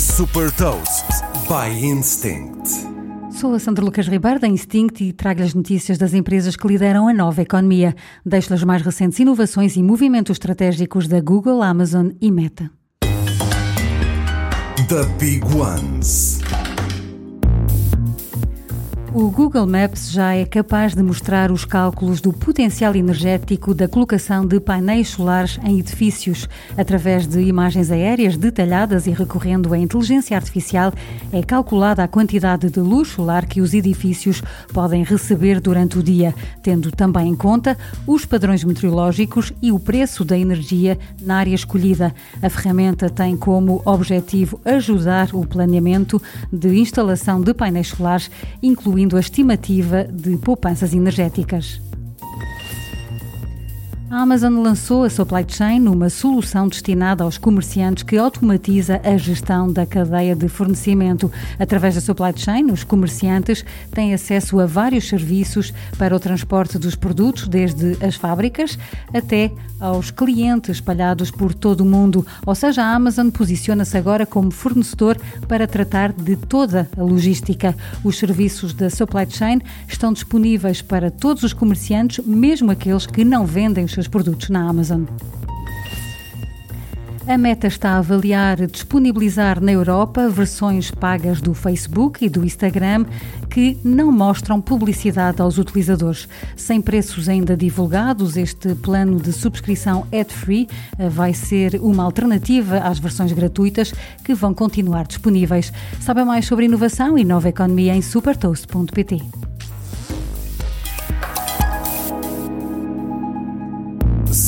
Super Toast by Instinct. Sou a Sandra Lucas Ribeiro da Instinct e trago as notícias das empresas que lideram a nova economia. Deixo as mais recentes inovações e movimentos estratégicos da Google, Amazon e Meta. The Big Ones. O Google Maps já é capaz de mostrar os cálculos do potencial energético da colocação de painéis solares em edifícios. Através de imagens aéreas detalhadas e recorrendo à inteligência artificial, é calculada a quantidade de luz solar que os edifícios podem receber durante o dia, tendo também em conta os padrões meteorológicos e o preço da energia na área escolhida. A ferramenta tem como objetivo ajudar o planeamento de instalação de painéis solares, incluindo incluindo a estimativa de poupanças energéticas. A Amazon lançou a Supply Chain, uma solução destinada aos comerciantes que automatiza a gestão da cadeia de fornecimento. Através da Supply Chain, os comerciantes têm acesso a vários serviços para o transporte dos produtos, desde as fábricas até aos clientes espalhados por todo o mundo. Ou seja, a Amazon posiciona-se agora como fornecedor para tratar de toda a logística. Os serviços da Supply Chain estão disponíveis para todos os comerciantes, mesmo aqueles que não vendem os seus produtos na Amazon. A Meta está a avaliar disponibilizar na Europa versões pagas do Facebook e do Instagram que não mostram publicidade aos utilizadores. Sem preços ainda divulgados, este plano de subscrição ad-free eh, vai ser uma alternativa às versões gratuitas que vão continuar disponíveis. Saiba mais sobre inovação e nova economia em supertoast.pt.